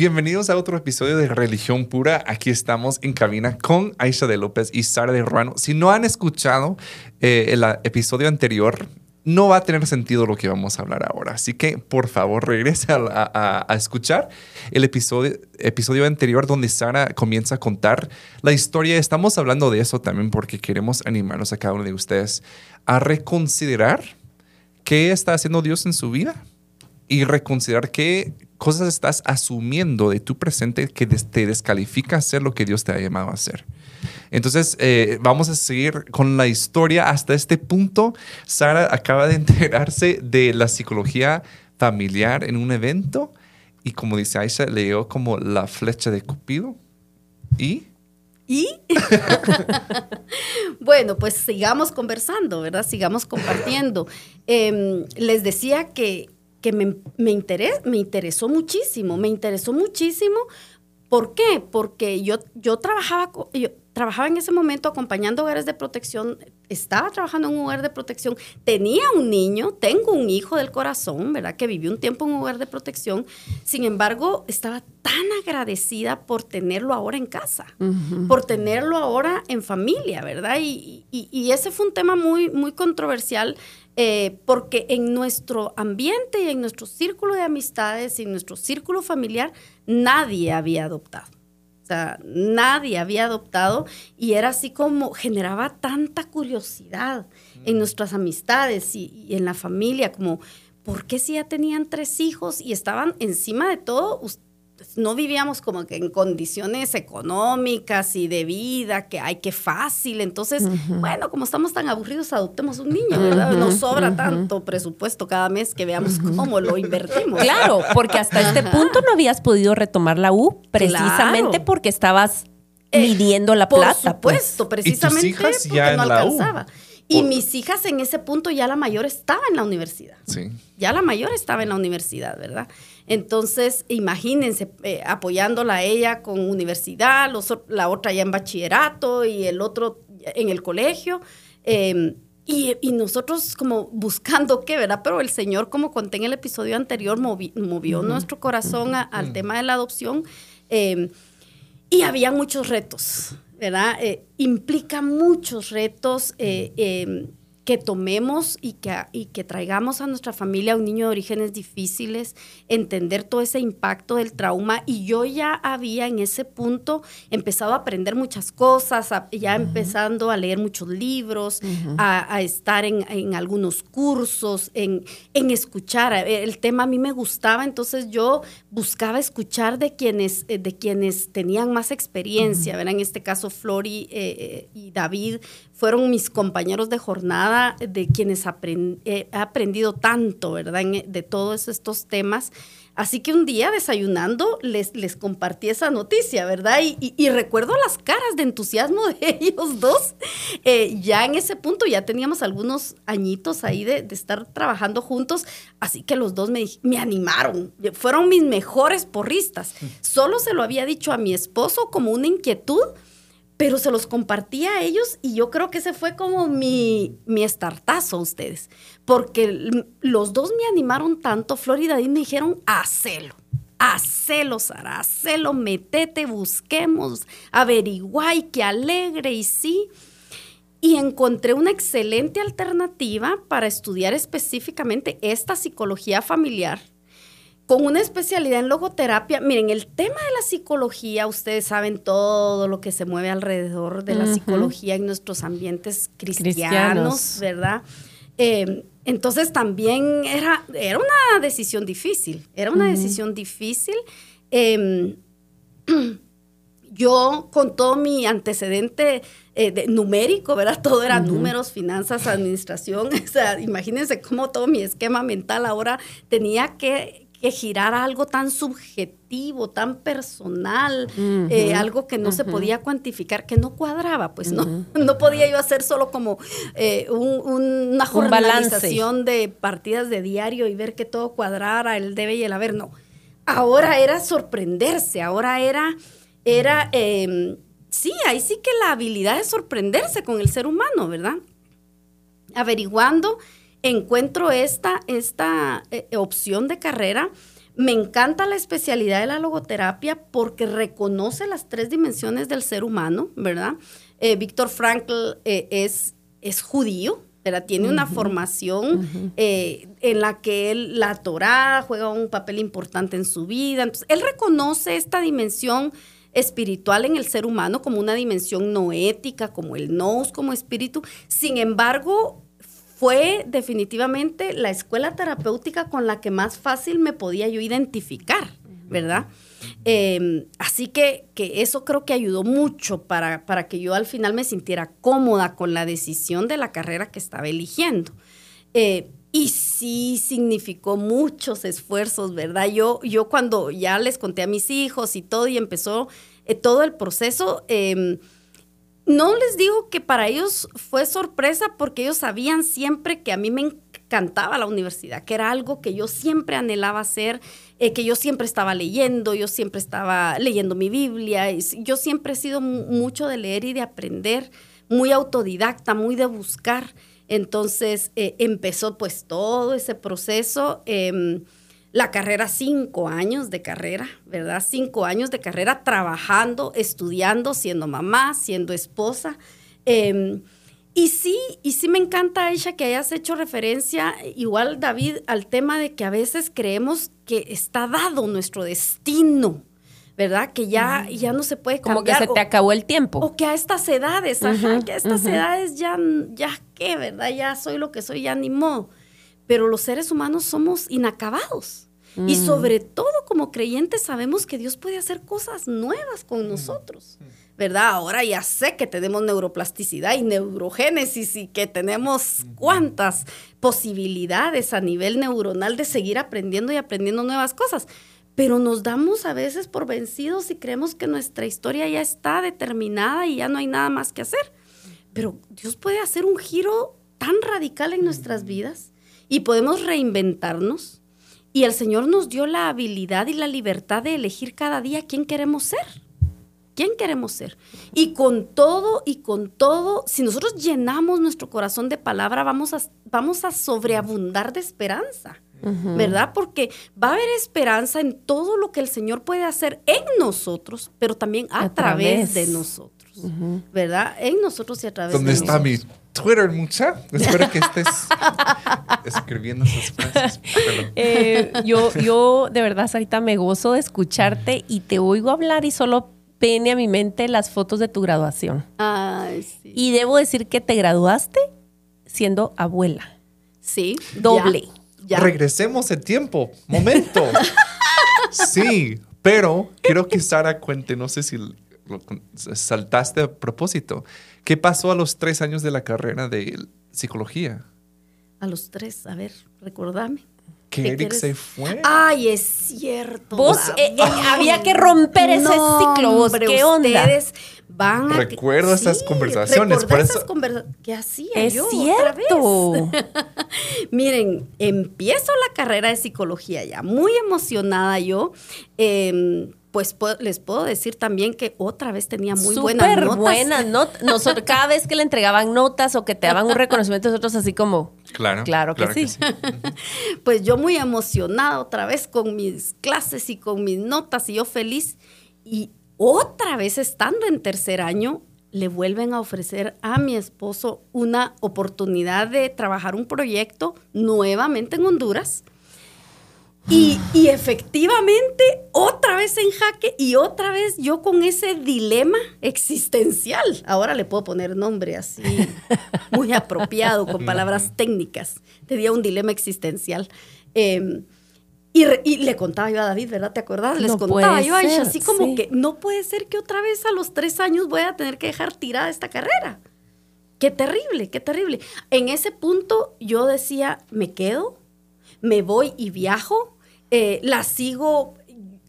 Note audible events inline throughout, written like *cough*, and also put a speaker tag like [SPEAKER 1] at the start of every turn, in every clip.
[SPEAKER 1] Bienvenidos a otro episodio de Religión Pura. Aquí estamos en cabina con Aisha de López y Sara de Ruano. Si no han escuchado eh, el episodio anterior, no va a tener sentido lo que vamos a hablar ahora. Así que, por favor, regrese a, escuchar el episodio, episodio anterior donde Sara comienza a contar la historia. Estamos hablando de eso también porque queremos animarnos a cada uno de ustedes a reconsiderar qué está haciendo Dios en su vida y reconsiderar qué cosas estás asumiendo de tu presente que te descalifica hacer lo que Dios te ha llamado a hacer. Entonces, eh, vamos a seguir con la historia hasta este punto. Sara acaba de enterarse de la psicología familiar en un evento y como dice Aisha, leyó como la flecha de Cupido y...
[SPEAKER 2] ¿Y? *laughs* bueno, pues sigamos conversando, ¿verdad? Sigamos compartiendo. Em, les decía que, que me, me, me interesó muchísimo, me interesó muchísimo. ¿Por qué? Porque yo, yo trabajaba, yo, trabajaba en ese momento acompañando hogares de protección, estaba trabajando en un hogar de protección, tenía un niño, tengo un hijo del corazón, ¿verdad? Que vivió un tiempo en un hogar de protección. Sin embargo, estaba tan agradecida por tenerlo ahora en casa, por tenerlo ahora en familia, ¿verdad? Y, y, ese fue un tema muy, muy controversial. Eh, porque en nuestro ambiente y en nuestro círculo de amistades y en nuestro círculo familiar nadie había adoptado nadie había adoptado y era así como generaba tanta curiosidad en mm. nuestras amistades y, en la familia, como, ¿por qué si ya tenían tres hijos y estaban encima de todo? Pues, no vivíamos como que en condiciones económicas y de vida, que hay que fácil. Entonces, bueno, como estamos tan aburridos, adoptemos un niño, ¿verdad? Nos sobra tanto presupuesto cada mes que veamos cómo lo invertimos.
[SPEAKER 3] Claro, porque hasta este punto no habías podido retomar la U precisamente porque estabas eh, midiendo la plata.
[SPEAKER 2] Por pues. supuesto, precisamente ¿Y porque ya no alcanzaba. Y mis hijas en ese punto ya la mayor estaba en la universidad. Sí. Ya la mayor estaba en la universidad, ¿verdad? Entonces, imagínense, eh, apoyándola a ella con universidad, la otra ya en bachillerato y el otro en el colegio. Em, y, nosotros como buscando qué, ¿verdad? Pero el Señor, como conté en el episodio anterior, movió nuestro corazón al tema de la adopción. Em, y había muchos retos, ¿verdad? Eh, implica muchos retos. Eh, que tomemos y que, y que traigamos a nuestra familia a un niño de orígenes difíciles, entender todo ese impacto del trauma. Y yo ya había en ese punto empezado a aprender muchas cosas, ya empezando a leer muchos libros, a, estar en, algunos cursos, en, en, escuchar. El tema a mí me gustaba, entonces yo buscaba escuchar de quienes, eh, de quienes tenían más experiencia, En este caso, Flori eh, eh, y David fueron mis compañeros de jornada, de quienes he aprendido tanto, ¿verdad? de todos estos temas. Así que un día desayunando les, les compartí esa noticia, ¿verdad? Y, recuerdo las caras de entusiasmo *laughs* de ellos dos. Eh, ya en ese punto ya teníamos algunos añitos ahí de, estar trabajando juntos, así que los dos me, me animaron. Fueron mis mejores porristas. Solo se lo había dicho a mi esposo como una inquietud pero se los compartí a ellos y yo creo que ese fue como mi, mi estartazo a ustedes, porque los dos me animaron tanto, Florida, y me dijeron, hacelo. Hacelo, Sara, hacelo, metete, busquemos, averiguá y alegre y sí. Y encontré una excelente alternativa para estudiar específicamente esta psicología familiar con una especialidad en logoterapia. Miren, el tema de la psicología, ustedes saben todo lo que se mueve alrededor de la psicología en nuestros ambientes cristianos, ¿verdad? Eh, entonces también era, era una decisión difícil, era una decisión difícil. Em, *clears throat* yo con todo mi antecedente eh, numérico, ¿verdad? *laughs* Todo era números, finanzas, administración. *laughs* O sea, imagínense cómo todo mi esquema mental ahora tenía que, que girara algo tan subjetivo, tan personal, eh, algo que no se podía cuantificar, que no cuadraba, pues no, *laughs* no podía yo hacer solo como eh, una jornalización de partidas de diario y ver que todo cuadrara, el debe y el haber, no. Ahora era sorprenderse, ahora era, era, em, sí, ahí sí que la habilidad de sorprenderse con el ser humano, ¿verdad? Averiguando encuentro esta, esta eh, opción de carrera. Me encanta la especialidad de la logoterapia porque reconoce las tres dimensiones del ser humano, ¿verdad? Eh, Víctor Frankl eh, es, es judío, ¿verdad? Tiene una formación en la que él, la Torah juega un papel importante en su vida. Entonces, él reconoce esta dimensión espiritual en el ser humano como una dimensión no ética, como el nous como espíritu. Sin embargo, fue definitivamente la escuela terapéutica con la que más fácil me podía yo identificar, ¿verdad? Em, así que, que, eso creo que ayudó mucho para, para, que yo al final me sintiera cómoda con la decisión de la carrera que estaba eligiendo. Eh, y sí significó muchos esfuerzos, ¿verdad? Yo, yo cuando ya les conté a mis hijos y todo y empezó eh, todo el proceso, eh, no les digo que para ellos fue sorpresa porque ellos sabían siempre que a mí me encantaba la universidad, que era algo que yo siempre anhelaba hacer, eh, que yo siempre estaba leyendo, yo siempre estaba leyendo mi Biblia, yo siempre he sido mucho de leer y de aprender, muy autodidacta, muy de buscar. Entonces eh, empezó pues todo ese proceso. Em, la carrera, cinco años de carrera, ¿verdad? Cinco años de carrera trabajando, estudiando, siendo mamá, siendo esposa. Em, y sí, y sí me encanta, Aisha, que hayas hecho referencia, igual David, al tema de que a veces creemos que está dado nuestro destino, ¿verdad? Que ya, ya no se puede
[SPEAKER 3] cambiar. Como que se te acabó el tiempo.
[SPEAKER 2] O que a estas edades, ajá, que a estas edades ya, ya qué, ¿verdad? Ya soy lo que soy, ya ni modo pero los seres humanos somos inacabados. Y mm. sobre todo como creyentes sabemos que Dios puede hacer cosas nuevas con nosotros, ¿verdad? Ahora ya sé que tenemos neuroplasticidad y neurogénesis y que tenemos cuantas posibilidades a nivel neuronal de seguir aprendiendo y aprendiendo nuevas cosas. Pero nos damos a veces por vencidos y creemos que nuestra historia ya está determinada y ya no hay nada más que hacer. Pero Dios puede hacer un giro tan radical en nuestras vidas y podemos reinventarnos. Y el Señor nos dio la habilidad y la libertad de elegir cada día quién queremos ser. ¿Quién queremos ser? Y con todo y con todo, si nosotros llenamos nuestro corazón de palabra, vamos a, vamos a sobreabundar de esperanza, ¿verdad? Porque va a haber esperanza en todo lo que el Señor puede hacer en nosotros, pero también a, través. de nosotros, ¿verdad? En nosotros y a través de nosotros.
[SPEAKER 1] ¿Dónde está mi Twitter, mucha. Espero que estés escribiendo esas frases. *laughs*
[SPEAKER 3] Eh, yo, yo, de verdad, Sarita, me gozo de escucharte y te oigo hablar y solo pene a mi mente las fotos de tu graduación.
[SPEAKER 2] Ay, sí.
[SPEAKER 3] Y debo decir que te graduaste siendo abuela.
[SPEAKER 2] Sí.
[SPEAKER 3] Doble.
[SPEAKER 1] Ya. Regresemos el tiempo. Momento. *laughs* sí, pero quiero que Sara cuente, no sé si saltaste a propósito. ¿Qué pasó a los tres años de la carrera de psicología?
[SPEAKER 2] A los tres, a ver, recordame.
[SPEAKER 1] Que Eric se fue.
[SPEAKER 2] Ay, es cierto.
[SPEAKER 3] Vos eh, eh, había que romper ese ciclo. Vos, ¿qué onda? Ustedes
[SPEAKER 2] van a.
[SPEAKER 1] Recuerdo esas conversaciones. Por
[SPEAKER 2] esas conversaciones. ¿Qué hacía es yo cierto. *laughs* Miren, empiezo la carrera de psicología ya, muy emocionada yo. Eh, pues les puedo decir también que otra vez tenía muy buenas notas.
[SPEAKER 3] buenas notas. *laughs* cada vez que le entregaban notas o que te daban un reconocimiento, nosotros así como,
[SPEAKER 1] claro,
[SPEAKER 3] claro que sí. *laughs*
[SPEAKER 2] pues yo muy emocionada otra vez con mis clases y con mis notas y yo feliz. Y otra vez estando en tercer año, le vuelven a ofrecer a mi esposo una oportunidad de trabajar un proyecto nuevamente en Honduras y, efectivamente, otra vez en jaque y otra vez yo con ese dilema existencial. Ahora le puedo poner nombre así, *laughs* muy apropiado, con palabras técnicas. Tenía un dilema existencial. Em, y, le contaba yo a David, ¿verdad? ¿Te acordás? Les contaba yo a Aisha, así como que no puede ser que otra vez a los tres años voy a tener que dejar tirada esta carrera. Qué terrible, qué terrible. En ese punto yo decía, me quedo, me voy y viajo, eh, la sigo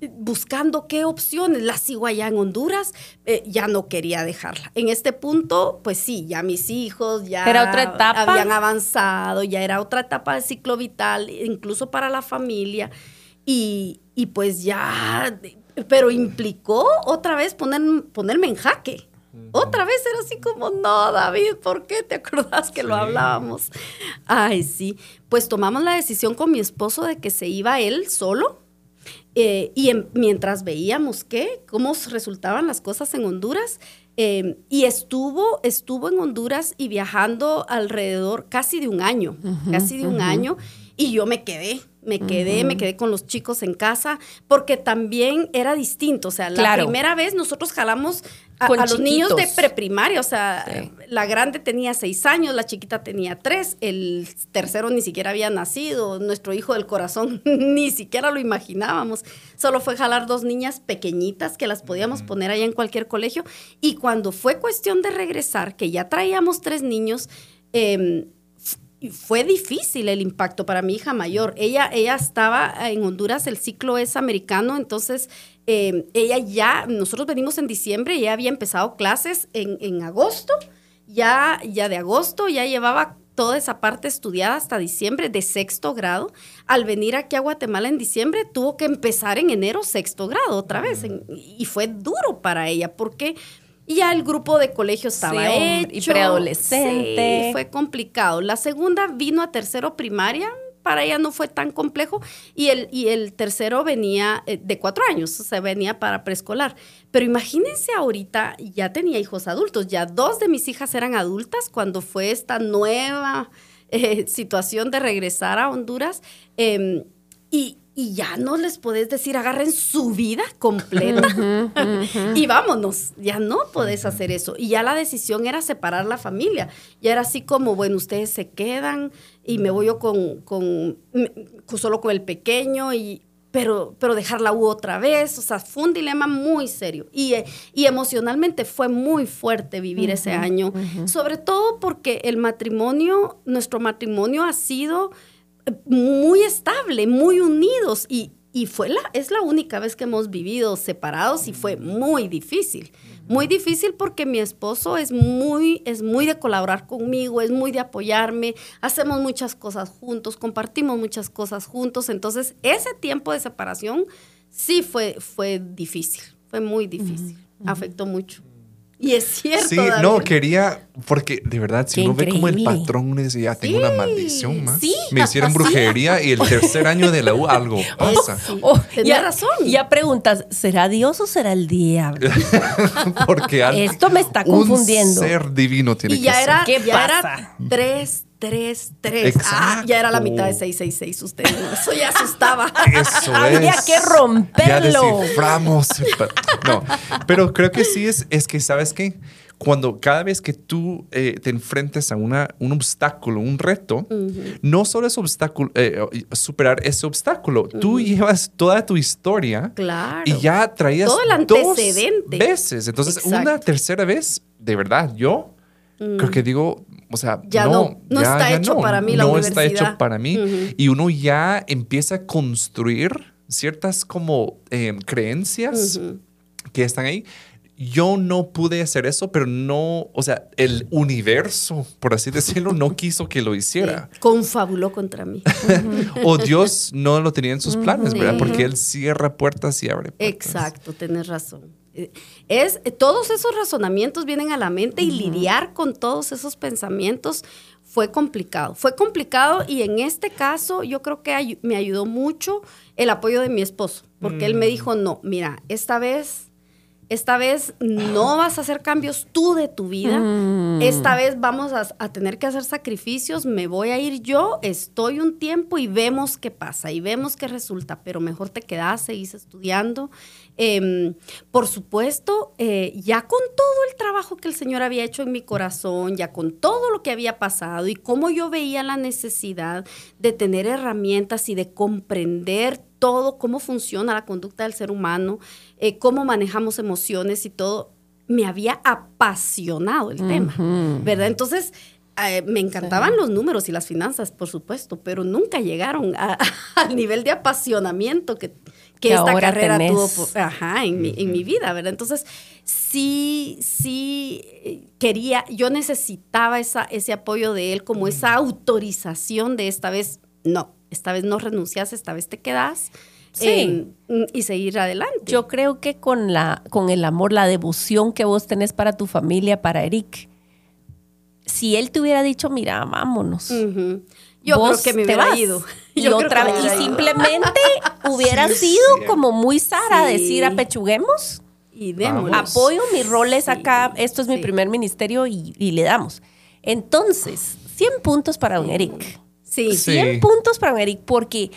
[SPEAKER 2] buscando qué opciones, la sigo allá en Honduras, eh, ya no quería dejarla. En este punto, pues sí, ya mis hijos ya
[SPEAKER 3] ¿Era otra etapa?
[SPEAKER 2] habían avanzado, ya era otra etapa de ciclo vital, incluso para la familia, y, y pues ya, pero implicó otra vez poner, ponerme en jaque. Otra vez era así como, no, David, ¿por qué te acordás que lo hablábamos? Ay, sí. Pues tomamos la decisión con mi esposo de que se iba él solo. Eh, y mientras veíamos qué, cómo resultaban las cosas en Honduras, em, y estuvo, estuvo en Honduras y viajando alrededor casi de un año, casi de un año, y yo me quedé, me quedé, me quedé con los chicos en casa, porque también era distinto. O sea, la primera vez nosotros jalamos a, los niños de preprimaria, o sea, la grande tenía seis años, la chiquita tenía tres, el tercero ni siquiera había nacido, nuestro hijo del corazón *laughs* ni siquiera lo imaginábamos. Solo fue jalar dos niñas pequeñitas que las podíamos poner allá en cualquier colegio. Y cuando fue cuestión de regresar, que ya traíamos tres niños, eh, fue difícil el impacto para mi hija mayor. Ella, ella estaba en Honduras, el ciclo es americano, entonces eh, ella ya, nosotros venimos en diciembre, ella había empezado clases en, agosto, ya, ya de agosto, ya llevaba toda esa parte estudiada hasta diciembre de sexto grado. Al venir aquí a Guatemala en diciembre, tuvo que empezar en enero sexto grado otra vez. y fue duro para ella porque y ya el grupo de colegio estaba hecho.
[SPEAKER 3] Y preadolescente.
[SPEAKER 2] fue complicado. La segunda vino a tercero primaria, para ella no fue tan complejo. Y el, y el tercero venía eh, de cuatro años, o sea, venía para preescolar. Pero imagínense ahorita, ya tenía hijos adultos, ya dos de mis hijas eran adultas cuando fue esta nueva eh, situación de regresar a Honduras. Em, y, y ya no les podés decir agarren su vida completa. *laughs* Y vámonos, ya no podés hacer eso. Y ya la decisión era separar la familia. Ya era así como, bueno, ustedes se quedan y me voy yo con, con, solo con el pequeño y pero, pero dejarla otra vez, o sea, fue un dilema muy serio. Y, y emocionalmente fue muy fuerte vivir ese año, sobre todo porque el matrimonio, nuestro matrimonio ha sido muy estable, muy unidos. Y, fue la, es la única vez que hemos vivido separados y fue muy difícil. Muy difícil porque mi esposo es muy, es muy de colaborar conmigo, es muy de apoyarme, hacemos muchas cosas juntos, compartimos muchas cosas juntos. Entonces, ese tiempo de separación sí fue, fue difícil, fue muy difícil, afectó mucho. Y es cierto.
[SPEAKER 1] Sí, no, quería, porque de verdad, si uno ve como el patrón, uno dice, ya tengo una maldición más. Me hicieron *laughs* brujería y el tercer año de la U algo *laughs* pasa.
[SPEAKER 2] Oh, Tenía razón.
[SPEAKER 3] Ya preguntas, ¿será Dios o será el diablo? *laughs*
[SPEAKER 1] porque
[SPEAKER 3] Esto me está confundiendo.
[SPEAKER 1] Un ser divino tiene
[SPEAKER 2] y
[SPEAKER 1] ya
[SPEAKER 2] que era, ser. ya era tres 3, 3. Ah, ya era la mitad de 666 usted. Eso ya asustaba. *laughs*
[SPEAKER 1] Eso
[SPEAKER 3] Había que romperlo.
[SPEAKER 1] Ya desciframos. No, pero creo que sí es, es que, ¿sabes qué? Cuando cada vez que tú eh, te enfrentes a una, un obstáculo, un reto, no solo es obstáculo, eh, superar ese obstáculo, tú llevas toda tu historia
[SPEAKER 2] claro.
[SPEAKER 1] y ya traías
[SPEAKER 2] todo el antecedente.
[SPEAKER 1] dos veces. Entonces, una tercera vez, de verdad, yo creo que digo, o sea,
[SPEAKER 2] ya no, no, está hecho para mí la
[SPEAKER 1] no está hecho para mí. Y uno ya empieza a construir ciertas como em, creencias que están ahí. Yo no pude hacer eso, pero no, o sea, el universo, por así decirlo, no *laughs* quiso que lo hiciera.
[SPEAKER 2] confabuló contra mí.
[SPEAKER 1] o Dios no lo tenía en sus planes, ¿verdad? Porque Él cierra puertas y abre puertas.
[SPEAKER 2] Exacto, tienes razón. Es, todos esos razonamientos vienen a la mente y lidiar con todos esos pensamientos fue complicado. Fue complicado y en este caso yo creo que me ayudó mucho el apoyo de mi esposo, porque él me mm. dijo, no, mira, esta vez esta vez no vas a hacer cambios tú de tu vida. Mm. Esta vez vamos a, tener que hacer sacrificios. Me voy a ir yo, estoy un tiempo y vemos qué pasa y vemos qué resulta. Pero mejor te quedas, seguís estudiando. Em, por supuesto, eh, ya con todo el trabajo que el Señor había hecho en mi corazón, ya con todo lo que había pasado y cómo yo veía la necesidad de tener herramientas y de comprender todo, cómo funciona la conducta del ser humano, eh, cómo manejamos emociones y todo, me había apasionado el tema, ¿verdad? Entonces, eh, me encantaban los números y las finanzas, por supuesto, pero nunca llegaron *laughs* al nivel de apasionamiento que, que, esta carrera tuvo ajá, en, mi, en mi vida, ¿verdad? Entonces, sí, sí eh, quería, yo necesitaba esa, ese apoyo de él, como esa autorización de esta vez, no, esta vez no renuncias, esta vez te quedas. Sí. y seguir adelante.
[SPEAKER 3] Yo creo que con, la, con el amor, la devoción que vos tenés para tu familia, para Eric, si él te hubiera dicho, mira, vámonos.
[SPEAKER 2] Yo creo que me *laughs* hubiera ido.
[SPEAKER 3] Y, otra vez, y simplemente *laughs* hubiera sido como muy Sara, decir, apechuguemos. Y demos. Apoyo, mi rol es acá, esto es mi primer ministerio y, le damos. Entonces, 100 puntos para don Eric. Sí. 100 puntos para Eric, porque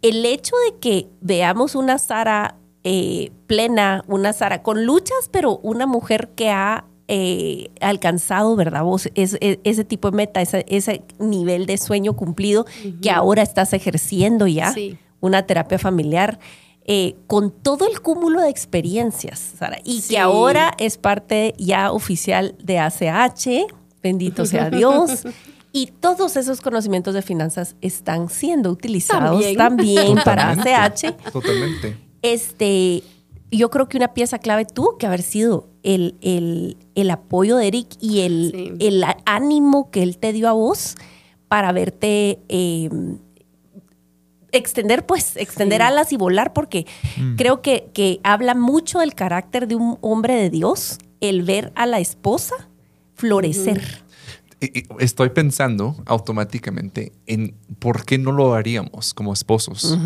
[SPEAKER 3] el hecho de que veamos una Sara eh, plena, una Sara con luchas, pero una mujer que ha eh, alcanzado, ¿verdad? Vos, es, ese tipo de meta, ese, nivel de sueño cumplido que ahora estás ejerciendo ya, una terapia familiar. Eh, con todo el cúmulo de experiencias, Sara, y que ahora es parte ya oficial de ACH, bendito sea Dios. *laughs* Y todos esos conocimientos de finanzas están siendo utilizados también, para ACH. Totalmente. Este, yo creo que una pieza clave tuvo que haber sido el, el, apoyo de Eric y el, el, ánimo que él te dio a vos para verte em, extender, pues, extender alas y volar, porque mm. creo que, que habla mucho del carácter de un hombre de Dios, el ver a la esposa florecer.
[SPEAKER 1] Estoy pensando automáticamente en por qué no lo haríamos como esposos.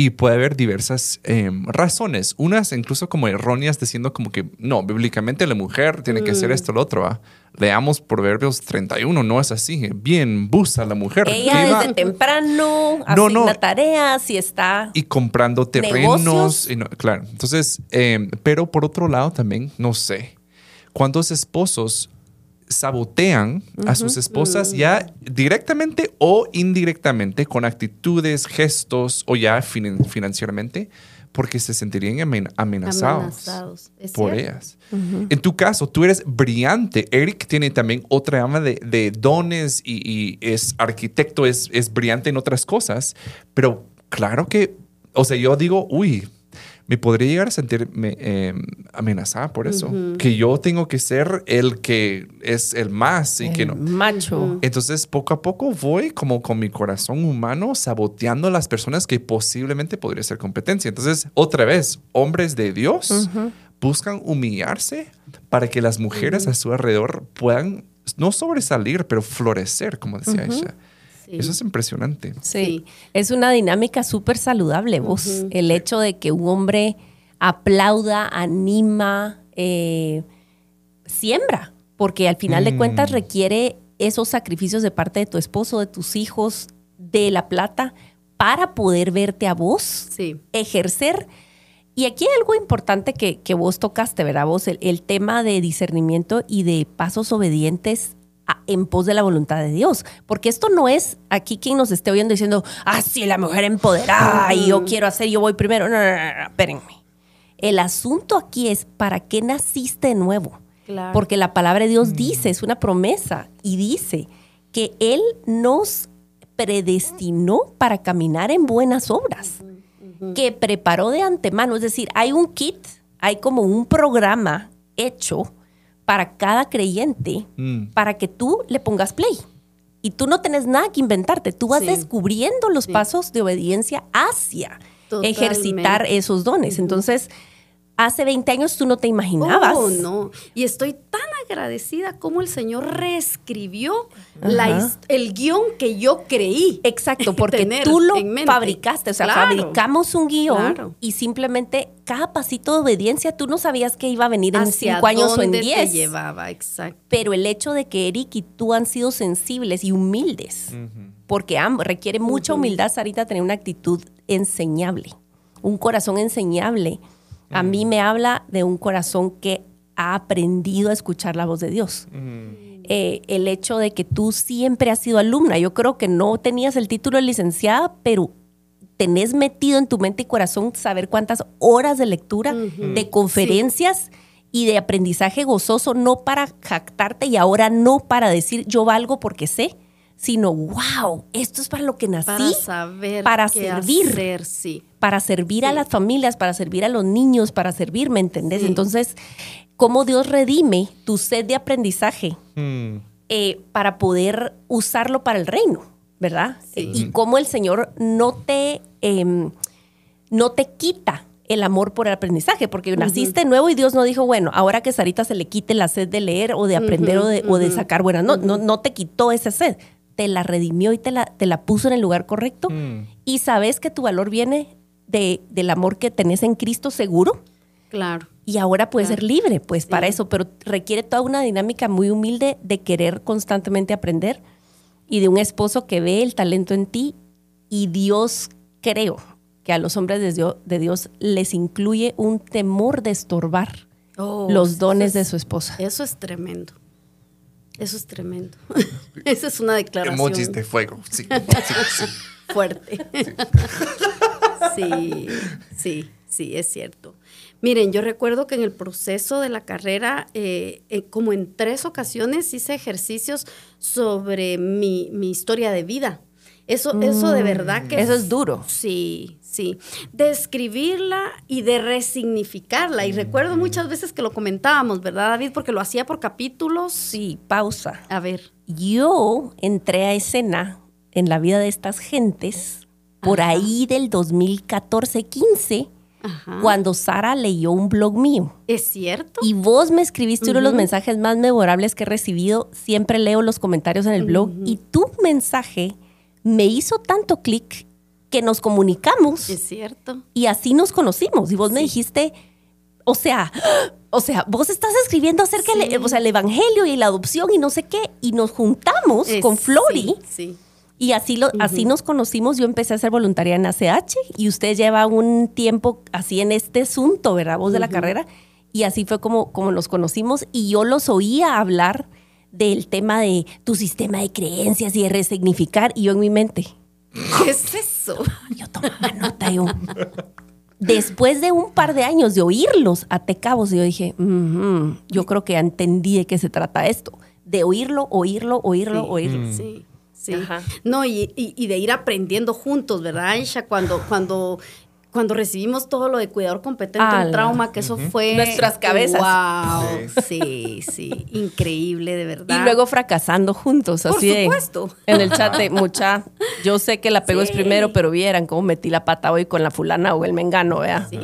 [SPEAKER 1] Y puede haber diversas em, razones, unas incluso como erróneas, diciendo como que no, bíblicamente la mujer tiene que hacer mm. esto o lo otro. Leamos Proverbios 31, no es así. Bien, busca a la mujer.
[SPEAKER 3] Ella desde temprano asigna tareas y está.
[SPEAKER 1] Y comprando terrenos. Y claro, entonces, em, pero por otro lado también, no sé, ¿cuántos esposos sabotean a sus esposas ya directamente o indirectamente con actitudes, gestos o ya financieramente porque se sentirían amenazados, por ellas. En tu caso, tú eres brillante. Eric tiene también otra ama de, dones y, es arquitecto, es, es brillante en otras cosas, pero claro que, o sea, yo digo, uy, me podría llegar a sentirme eh, amenazada por eso. Que yo tengo que ser el que es el más y que no.
[SPEAKER 3] Macho.
[SPEAKER 1] Entonces, poco a poco voy como con mi corazón humano saboteando a las personas que posiblemente podría ser competencia. Entonces, otra vez, hombres de Dios buscan humillarse para que las mujeres a su alrededor puedan no sobresalir, pero florecer, como decía ella. Eso es impresionante.
[SPEAKER 3] Sí, es una dinámica súper saludable, vos. El hecho de que un hombre aplauda, anima, eh, siembra, porque al final de cuentas mm. requiere esos sacrificios de parte de tu esposo, de tus hijos, de la plata, para poder verte a vos, ejercer. Y aquí hay algo importante que, vos tocaste, ¿verdad? Vos, el, tema de discernimiento y de pasos obedientes en pos de la voluntad de Dios. Porque esto no es aquí quien nos esté oyendo diciendo, ah, sí, la mujer empoderada y yo quiero hacer, yo voy primero. No, no, no, espérenme. El asunto aquí es, ¿para qué naciste de nuevo? Porque la palabra de Dios mm. dice, es una promesa, y dice que Él nos predestinó para caminar en buenas obras, que preparó de antemano. Es decir, hay un kit, hay como un programa hecho para cada creyente mm. para que tú le pongas play. Y tú no tienes nada que inventarte, tú vas descubriendo los pasos de obediencia hacia ejercitar esos dones. Entonces, hace 20 años tú no te imaginabas.
[SPEAKER 2] Oh, no. Y estoy tan agradecida como el Señor reescribió el guion que yo creí.
[SPEAKER 3] Exacto, *laughs* porque tú lo fabricaste. O sea, fabricamos un guion y simplemente cada pasito de obediencia tú no sabías que iba a venir en cinco años o en diez.
[SPEAKER 2] llevaba, exacto.
[SPEAKER 3] Pero el hecho de que Eric y tú han sido sensibles y humildes, porque requiere mucha humildad, Sarita, tener una actitud enseñable, un corazón enseñable a mí mm. me habla de un corazón que ha aprendido a escuchar la voz de Dios. Mm. Eh, el hecho de que tú siempre has sido alumna, yo creo que no tenías el título de licenciada, pero tenés metido en tu mente y corazón saber cuántas horas de lectura, de conferencias y de aprendizaje gozoso, no para jactarte y ahora no para decir yo valgo porque sé, sino wow, esto es para lo que nací. Para
[SPEAKER 2] saber.
[SPEAKER 3] Para servir.
[SPEAKER 2] sí.
[SPEAKER 3] Para servir a las familias, para servir a los niños, para servir, ¿me entendés? Entonces, ¿cómo Dios redime tu sed de aprendizaje hmm. eh, para poder usarlo para el reino, ¿verdad? Y cómo el Señor no te, em, no te quita el amor por el aprendizaje, porque naciste nuevo y Dios no dijo, bueno, ahora que Sarita se le quite la sed de leer o de aprender o, de, sacar buenas no, no, no te quitó esa sed, te la redimió y te la, te la puso en el lugar correcto mm. y sabes que tu valor viene de, del amor que tenés en Cristo seguro.
[SPEAKER 2] Claro.
[SPEAKER 3] Y ahora puedes ser libre, pues, para eso, pero requiere toda una dinámica muy humilde de querer constantemente aprender y de un esposo que ve el talento en ti y Dios, creo, que a los hombres de Dios, les incluye un temor de estorbar oh, los dones de su esposa.
[SPEAKER 2] Eso es tremendo. Eso es tremendo. *laughs* Esa es una declaración.
[SPEAKER 1] Emojis de fuego. Sí, *laughs*
[SPEAKER 2] Fuerte. *laughs* Sí. sí, sí, es cierto. Miren, yo recuerdo que en el proceso de la carrera, eh, eh, como en tres ocasiones hice ejercicios sobre mi, mi historia de vida. Eso, eso de verdad que...
[SPEAKER 3] Eso es duro.
[SPEAKER 2] Sí, sí. De escribirla y de resignificarla. Y recuerdo mm. muchas veces que lo comentábamos, ¿verdad, David? Porque lo hacía por capítulos.
[SPEAKER 3] Sí, pausa.
[SPEAKER 2] A ver.
[SPEAKER 3] Yo entré a escena en la vida de estas gentes por ahí del 2014-15. Cuando Sara leyó un blog mío.
[SPEAKER 2] ¿Es cierto?
[SPEAKER 3] Y vos me escribiste uno de los mensajes más memorables que he recibido. Siempre leo los comentarios en el blog. Y tu mensaje me hizo tanto clic que nos comunicamos.
[SPEAKER 2] Es cierto.
[SPEAKER 3] Y así nos conocimos. Y vos me dijiste, o sea, *gasps* o sea, vos estás escribiendo acerca del o sea, el evangelio y la adopción y no sé qué, y nos juntamos con Flori.
[SPEAKER 2] Sí,
[SPEAKER 3] Y así, lo, así nos conocimos. Yo empecé a ser voluntaria en ACH y usted lleva un tiempo así en este asunto, ¿verdad? Vos de la carrera. Y así fue como, como nos conocimos y yo los oía hablar del tema de tu sistema de creencias y de resignificar, y yo en mi mente.
[SPEAKER 2] ¿Qué es eso?
[SPEAKER 3] Yo tomaba nota, yo. Después de un par de años de oírlos a Tecabos, yo dije, yo creo que entendí de qué se trata esto. De oírlo, oírlo, oírlo, oírlo.
[SPEAKER 2] Mm. Sí. Sí. No, y, y, de ir aprendiendo juntos, ¿verdad, Aisha? Cuando, cuando cuando recibimos todo lo de cuidador competente en trauma, que eso fue...
[SPEAKER 3] Nuestras cabezas.
[SPEAKER 2] ¡Wow! Sí, sí, increíble, de verdad.
[SPEAKER 3] Y luego fracasando juntos, así
[SPEAKER 2] Por supuesto.
[SPEAKER 3] en el chat de mucha, yo sé que la pego es primero, pero vieran cómo metí la pata hoy con la fulana o el mengano, vea.
[SPEAKER 2] Sí.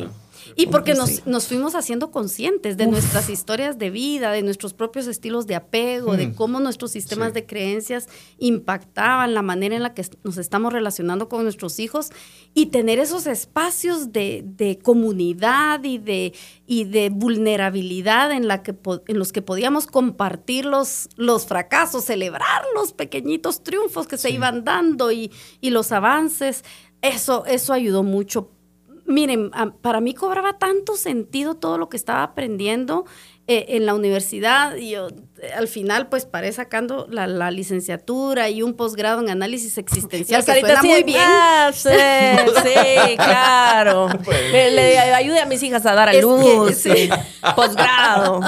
[SPEAKER 2] Y porque nos, nos, fuimos haciendo conscientes de nuestras historias de vida, de nuestros propios estilos de apego, de mm. cómo nuestros sistemas de creencias impactaban la manera en la que nos estamos relacionando con nuestros hijos y tener esos espacios de, de comunidad y de, y de vulnerabilidad en, la que, en los que podíamos compartir los, los fracasos, celebrar los pequeñitos triunfos que se iban dando y, y los avances. Eso, eso ayudó mucho miren, para mí cobraba tanto sentido todo lo que estaba aprendiendo eh, en la universidad. Y yo eh, al final, pues, paré sacando la, licenciatura y un posgrado en análisis existencial. que suena muy bien.
[SPEAKER 3] Ah, sí, sí, *laughs* claro. Le, ayude a mis hijas a dar a luz. Posgrado.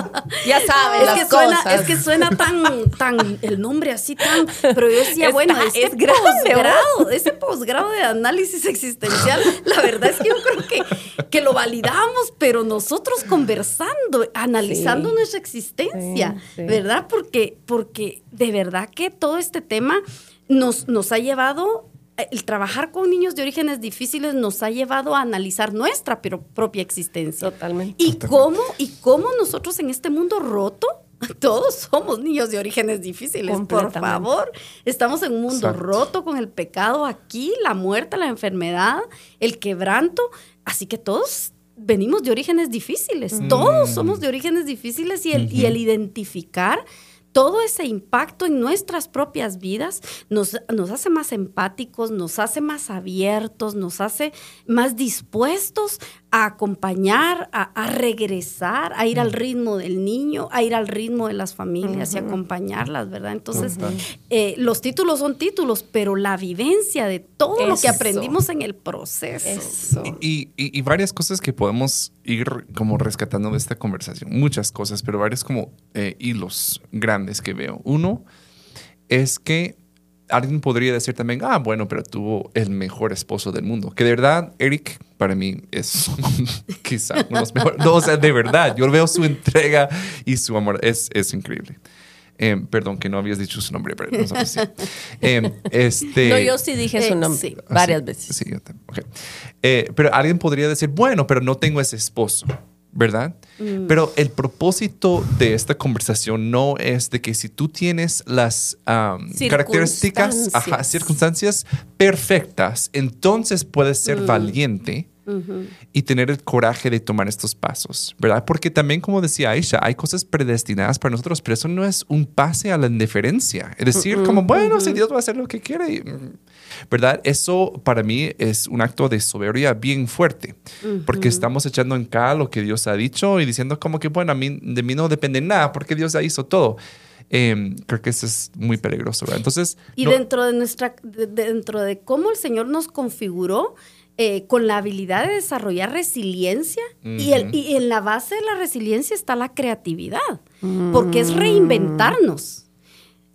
[SPEAKER 3] Ya saben,
[SPEAKER 2] es que Suena, es que suena tan, tan, el nombre así tan. Pero yo decía, bueno, este es posgrado, ese posgrado de análisis existencial, la verdad es que yo creo que, que lo validamos, pero nosotros conversando, analizando nuestra existencia. ¿verdad? Porque, porque de verdad que todo este tema nos, nos ha llevado el trabajar con niños de orígenes difíciles nos ha llevado a analizar nuestra propia existencia.
[SPEAKER 3] Totalmente.
[SPEAKER 2] Y cómo, y cómo nosotros en este mundo roto, *laughs* todos somos niños de orígenes difíciles, por favor. Estamos en un mundo roto con el pecado aquí, la muerte, la enfermedad, el quebranto. Así que todos venimos de orígenes difíciles, mm. todos somos de orígenes difíciles y el, y el identificar todo ese impacto en nuestras propias vidas nos, nos, hace más empáticos, nos hace más abiertos, nos hace más dispuestos a acompañar, a, regresar, a ir al ritmo del niño, a ir al ritmo de las familias y acompañarlas, ¿verdad? Entonces, eh, los títulos son títulos, pero la vivencia de todo lo que aprendimos en el proceso.
[SPEAKER 1] Y, varias cosas que podemos ir como rescatando de esta conversación, muchas cosas, pero varios como eh, hilos grandes que veo. Uno es que alguien podría decir también, ah, bueno, pero tuvo el mejor esposo del mundo. Que de verdad, Eric, para mí es *laughs* quizá uno de los mejores. No, o sea, de verdad, yo veo su entrega y su amor. Es, es increíble. Em, perdón, que no habías dicho su nombre, pero no sabes
[SPEAKER 3] em, este, no, yo sí dije su eh, nombre varias veces.
[SPEAKER 1] Sí, yo también. Eh, pero alguien podría decir, bueno, pero no tengo ese esposo. ¿Verdad? Mm. Pero el propósito de esta conversación no es de que si tú tienes las características, circunstancias perfectas, entonces puedes ser mm. valiente y tener el coraje de tomar estos pasos, ¿verdad? Porque también, como decía Aisha, hay cosas predestinadas para nosotros, pero eso no es un pase a la indiferencia. Es decir, como, bueno, si Dios va a hacer lo que quiere, ¿verdad? Eso para mí es un acto de soberbia bien fuerte, porque estamos echando en cara lo que Dios ha dicho y diciendo como que, bueno, a mí, de mí no depende nada, porque Dios ya hizo todo. Em, creo que eso es muy peligroso, ¿verdad? Entonces...
[SPEAKER 2] Y dentro de nuestra, dentro de cómo el Señor nos configuró, eh, con la habilidad de desarrollar resiliencia y, el, y, en la base de la resiliencia está la creatividad, porque es reinventarnos.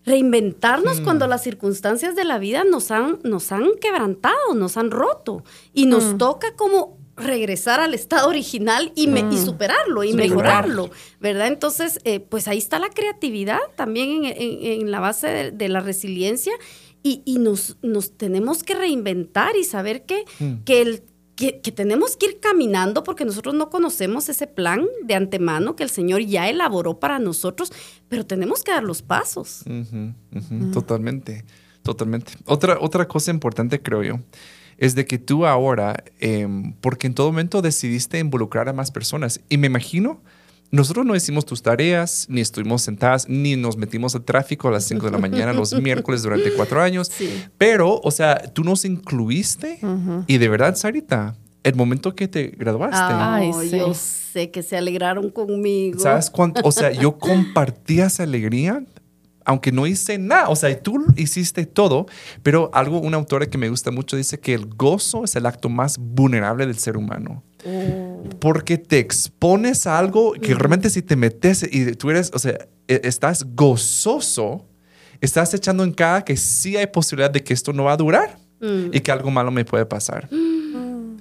[SPEAKER 2] Reinventarnos mm. cuando las circunstancias de la vida nos han, nos han quebrantado, nos han roto y nos mm. toca como regresar al estado original y, y mm. superarlo y mejorarlo, ¿verdad? Entonces, eh, pues ahí está la creatividad también en, la base de, la resiliencia y, nos, nos, tenemos que reinventar y saber que, mm. que, el, que, tenemos que ir caminando porque nosotros no conocemos ese plan de antemano que el Señor ya elaboró para nosotros, pero tenemos que dar los pasos.
[SPEAKER 1] Totalmente, totalmente. Otra, otra cosa importante creo yo es de que tú ahora, em, porque en todo momento decidiste involucrar a más personas, y me imagino nosotros no hicimos tus tareas, ni estuvimos sentadas, ni nos metimos al tráfico a las 5 de la mañana los *laughs* miércoles durante cuatro años. Pero, o sea, tú nos incluiste y de verdad, Sarita, el momento que te graduaste.
[SPEAKER 2] Ay, yo sé que se alegraron conmigo.
[SPEAKER 1] ¿Sabes cuánto? O sea, yo *laughs* compartí esa alegría aunque no hice nada, o sea, tú hiciste todo, pero algo, una autora que me gusta mucho dice que el gozo es el acto más vulnerable del ser humano. Oh. Porque te expones a algo que realmente si te metes y tú eres, o sea, e, estás gozoso, estás echando en cara que sí hay posibilidad de que esto no va a durar mm. y que algo malo me puede pasar. *gasps*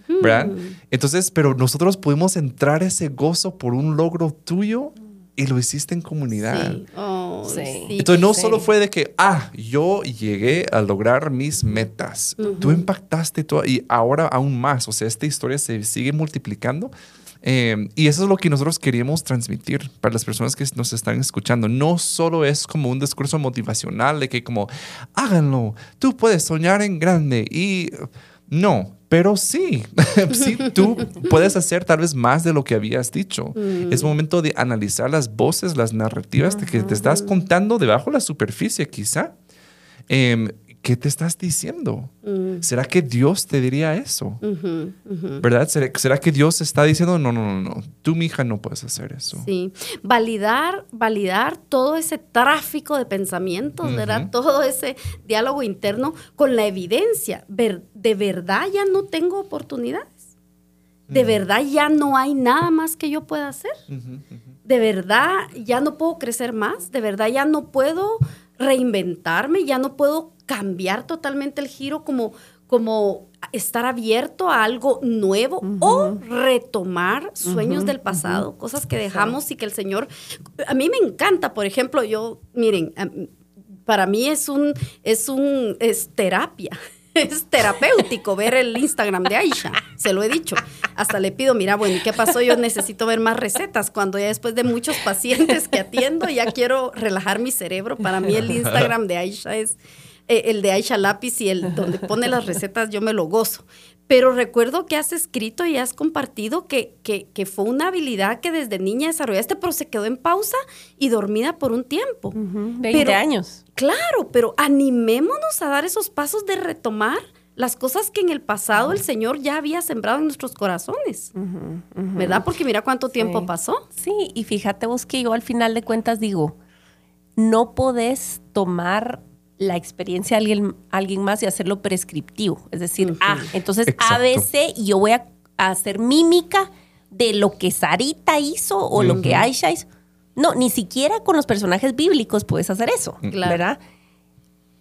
[SPEAKER 1] Mm. ¿Verdad? Entonces, pero nosotros pudimos entrar ese gozo por un logro tuyo y lo hiciste en comunidad. Oh, sí. Entonces no solo fue de que, ah, yo llegué a lograr mis metas. Tú impactaste todo y ahora aún más. O sea, esta historia se sigue multiplicando. Eh, y eso es lo que nosotros queríamos transmitir para las personas que nos están escuchando. No solo es como un discurso motivacional de que como, háganlo, tú puedes soñar en grande y no, pero sí, *laughs* sí, tú puedes hacer tal vez más de lo que habías dicho. Es momento de analizar las voces, las narrativas que te estás contando debajo de la superficie, quizá. Em, ¿qué te estás diciendo? Mm. ¿Será que Dios te diría eso? ¿Verdad? ¿Será, que Dios está diciendo, no, no, no, no, tú, mi hija, no puedes hacer eso?
[SPEAKER 2] Sí, validar, validar todo ese tráfico de pensamientos, ¿verdad? Todo ese diálogo interno con la evidencia. ¿De verdad ya no tengo oportunidades? ¿De verdad ya no hay nada más que yo pueda hacer? ¿De verdad ya no puedo crecer más? ¿De verdad ya no puedo reinventarme? ¿Ya no puedo cambiar totalmente el giro como, como estar abierto a algo nuevo o retomar sueños del pasado, cosas que dejamos y que el Señor... A mí me encanta, por ejemplo, yo, miren, para mí es un, es un, es terapia. Es terapéutico ver el Instagram de Aisha, se lo he dicho. Hasta le pido, mira, bueno, ¿y qué pasó? Yo necesito ver más recetas. Cuando ya después de muchos pacientes que atiendo, ya quiero relajar mi cerebro. Para mí el Instagram de Aisha es, eh, el de Aisha Lápiz y el donde pone las recetas, yo me lo gozo. Pero recuerdo que has escrito y has compartido que, que, fue una habilidad que desde niña desarrollaste, pero se quedó en pausa y dormida por un tiempo.
[SPEAKER 3] Veinte 20 años.
[SPEAKER 2] Claro, pero animémonos a dar esos pasos de retomar las cosas que en el pasado el Señor ya había sembrado en nuestros corazones. ¿Verdad? Porque mira cuánto tiempo pasó.
[SPEAKER 3] Sí, y fíjate vos que yo al final de cuentas digo, no podés tomar la experiencia de alguien, alguien más y hacerlo prescriptivo. Es decir, ah, entonces a ABC y yo voy a, hacer mímica de lo que Sarita hizo o lo que Aisha hizo. No, ni siquiera con los personajes bíblicos puedes hacer eso, ¿verdad?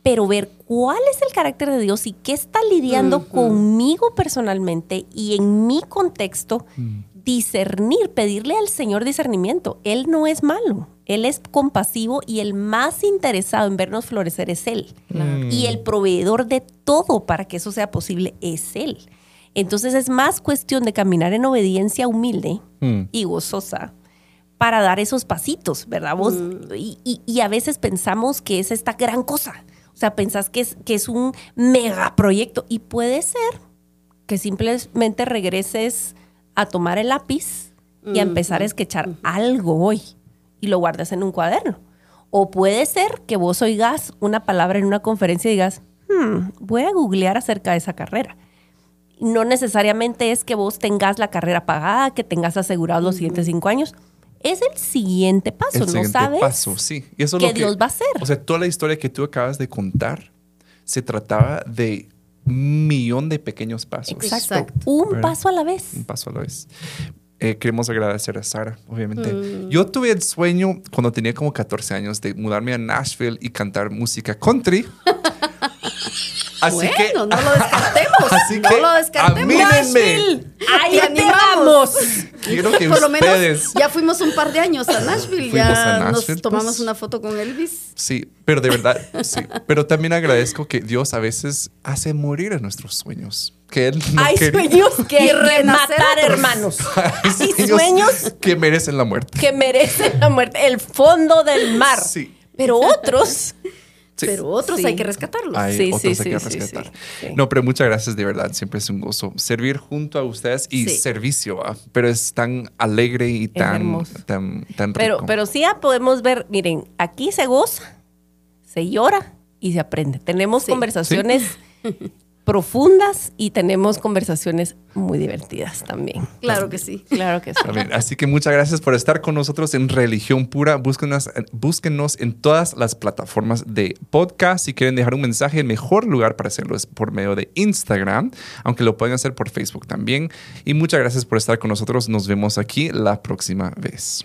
[SPEAKER 3] Pero ver cuál es el carácter de Dios y qué está lidiando conmigo personalmente y en mi contexto, mm. Discernir, pedirle al Señor discernimiento. Él no es malo. Él es compasivo y el más interesado en vernos florecer es Él. Y el proveedor de todo para que eso sea posible es Él. Entonces es más cuestión de caminar en obediencia humilde mm. y gozosa para dar esos pasitos, ¿verdad? Vos, mm. y, a veces pensamos que es esta gran cosa. O sea, pensás que es, que es un megaproyecto y puede ser que simplemente regreses a tomar el lápiz y a empezar a esquechar algo hoy y lo guardas en un cuaderno. O puede ser que vos oigas una palabra en una conferencia y digas, hmm, voy a googlear acerca de esa carrera. No necesariamente es que vos tengas la carrera pagada, que tengas asegurado los siguientes cinco años. Es el siguiente paso, ¿no sabes?
[SPEAKER 1] paso, sí. Y eso
[SPEAKER 3] que, Dios va a hacer.
[SPEAKER 1] O sea, toda la historia que tú acabas de contar se trataba de millón de pequeños pasos.
[SPEAKER 3] Exacto. Un paso a la vez.
[SPEAKER 1] Un paso a la vez. Eh, queremos agradecer a Sara, obviamente. Mm. Yo tuve el sueño cuando tenía como 14 años de mudarme a Nashville y cantar música country. *laughs*
[SPEAKER 2] Así bueno, que, no lo descartemos. *laughs* Así no lo descartemos.
[SPEAKER 1] Nashville.
[SPEAKER 2] Ahí animamos.
[SPEAKER 1] Quiero que Por lo menos
[SPEAKER 2] ya fuimos un par de años a Nashville. ya nos tomamos pues. una foto con Elvis.
[SPEAKER 1] Sí, pero de verdad, sí. Pero también agradezco que Dios a veces hace morir a nuestros sueños que
[SPEAKER 3] Hay sueños que *laughs* rematar, hermanos. *laughs* Hay sueños
[SPEAKER 1] que merecen la muerte.
[SPEAKER 3] Que merecen la muerte. El fondo del mar. Sí. Pero otros.
[SPEAKER 2] Pero otros hay que rescatarlos.
[SPEAKER 1] Hay sí, otros hay que rescatar. No, pero muchas gracias de verdad. Siempre es un gozo servir junto a ustedes y servicio. Pero es tan alegre y tan, tan, tan, rico.
[SPEAKER 3] Pero, pero sí ya podemos ver, miren, aquí se goza, se llora y se aprende. Tenemos conversaciones profundas y tenemos conversaciones muy divertidas también.
[SPEAKER 2] Claro que sí.
[SPEAKER 3] Claro que sí.
[SPEAKER 1] Así que muchas gracias por estar con nosotros en Religión Pura. Búsquenos, búsquenos en todas las plataformas de podcast. Si quieren dejar un mensaje, el mejor lugar para hacerlo es por medio de Instagram, aunque lo pueden hacer por Facebook también. Y muchas gracias por estar con nosotros. Nos vemos aquí la próxima vez.